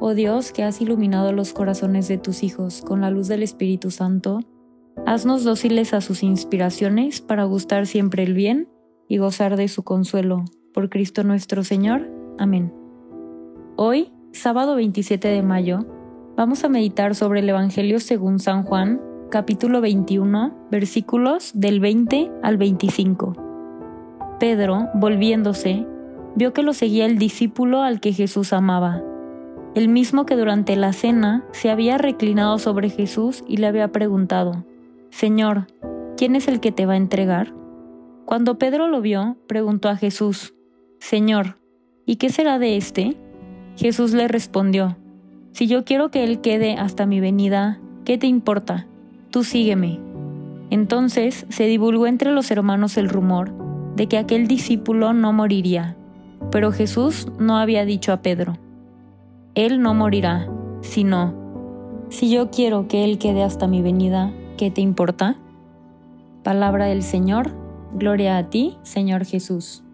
Oh Dios, que has iluminado los corazones de tus hijos con la luz del Espíritu Santo, haznos dóciles a sus inspiraciones para gustar siempre el bien y gozar de su consuelo. Por Cristo nuestro Señor. Amén. Hoy, sábado 27 de mayo, vamos a meditar sobre el Evangelio según San Juan, capítulo 21, versículos del 20 al 25. Pedro, volviéndose, vio que lo seguía el discípulo al que Jesús amaba, el mismo que durante la cena se había reclinado sobre Jesús y le había preguntado, Señor, ¿quién es el que te va a entregar? Cuando Pedro lo vio, preguntó a Jesús, Señor, ¿y qué será de éste? Jesús le respondió, Si yo quiero que él quede hasta mi venida, ¿qué te importa? tú sígueme. Entonces se divulgó entre los hermanos el rumor de que aquel discípulo no moriría, pero Jesús no había dicho a Pedro, Él no morirá, sino, si yo quiero que Él quede hasta mi venida, ¿qué te importa? Palabra del Señor, gloria a ti, Señor Jesús.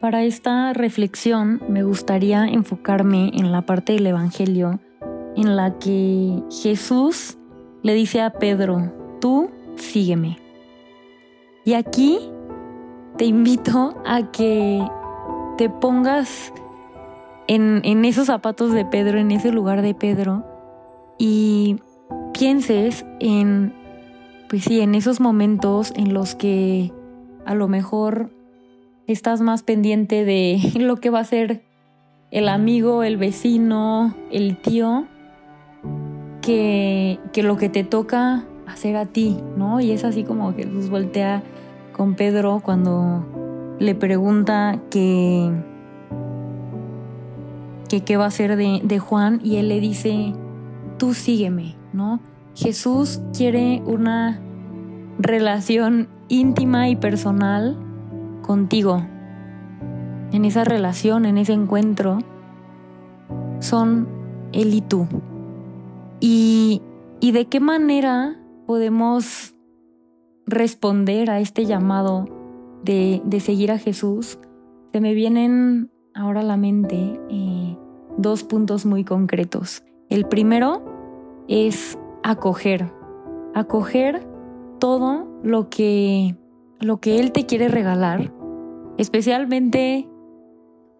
Para esta reflexión me gustaría enfocarme en la parte del Evangelio en la que Jesús le dice a Pedro, tú sígueme. Y aquí te invito a que te pongas en, esos zapatos de Pedro, en ese lugar de Pedro, y pienses en, pues sí, en esos momentos en los que a lo mejor estás más pendiente de lo que va a ser el amigo, el vecino, el tío, que, lo que te toca hacer a ti, ¿no? Y es así como Jesús voltea con Pedro cuando le pregunta que, que qué va a hacer de, de Juan y él le dice, tú sígueme, ¿no? Jesús quiere una relación íntima y personal contigo. En esa relación, en ese encuentro, son él y tú. Y, de qué manera podemos responder a este llamado de, seguir a Jesús, se me vienen ahora la mente eh, dos puntos muy concretos. El primero es acoger, acoger todo lo que, lo que Él te quiere regalar, especialmente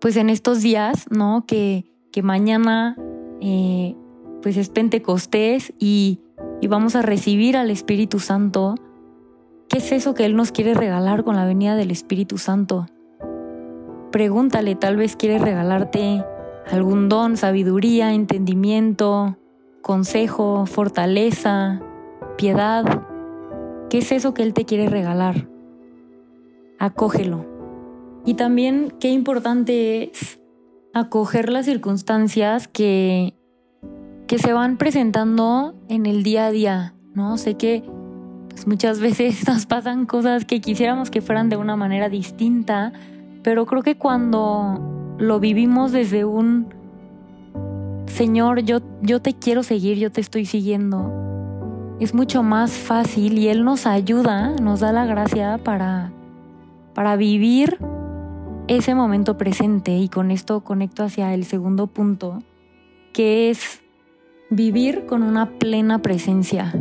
pues en estos días, ¿no? Que, que mañana eh, pues es Pentecostés y, y vamos a recibir al Espíritu Santo. ¿Qué es eso que Él nos quiere regalar con la venida del Espíritu Santo? Pregúntale, tal vez quiere regalarte algún don, sabiduría, entendimiento, consejo, fortaleza, piedad. ¿Qué es eso que Él te quiere regalar? Acógelo. Y también qué importante es acoger las circunstancias que que se van presentando en el día a día, ¿no? Sé que pues, muchas veces nos pasan cosas que quisiéramos que fueran de una manera distinta, pero creo que cuando lo vivimos desde un Señor, yo, yo te quiero seguir, yo te estoy siguiendo, es mucho más fácil y Él nos ayuda, nos da la gracia para, para vivir ese momento presente y con esto conecto hacia el segundo punto, que es vivir con una plena presencia.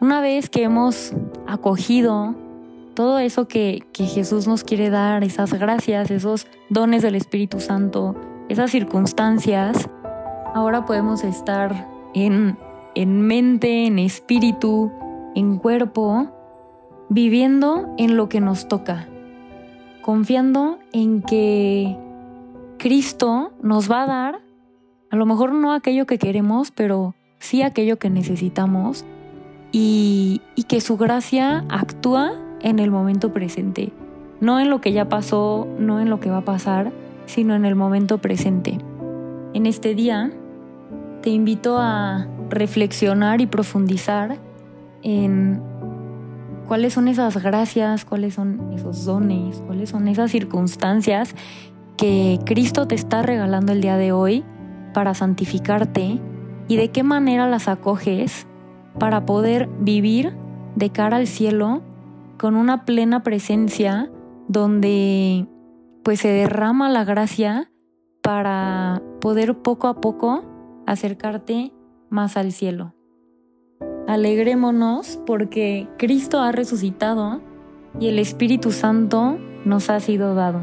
Una vez que hemos acogido todo eso que, Jesús nos quiere dar, esas gracias, esos dones del Espíritu Santo, esas circunstancias, ahora podemos estar en, en mente, en espíritu, en cuerpo, viviendo en lo que nos toca, confiando en que Cristo nos va a dar a lo mejor no aquello que queremos, pero sí aquello que necesitamos y, que su gracia actúa en el momento presente, no en lo que ya pasó, no en lo que va a pasar, sino en el momento presente. En este día te invito a reflexionar y profundizar en cuáles son esas gracias, cuáles son esos dones, cuáles son esas circunstancias que Cristo te está regalando el día de hoy para santificarte y de qué manera las acoges para poder vivir de cara al cielo con una plena presencia donde pues se derrama la gracia para poder poco a poco acercarte más al cielo. Alegrémonos porque Cristo ha resucitado y el Espíritu Santo nos ha sido dado.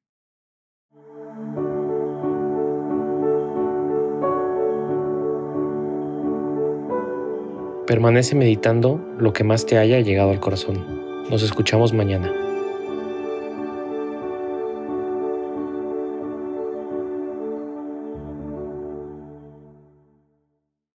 Permanece meditando lo que más te haya llegado al corazón. Nos escuchamos mañana.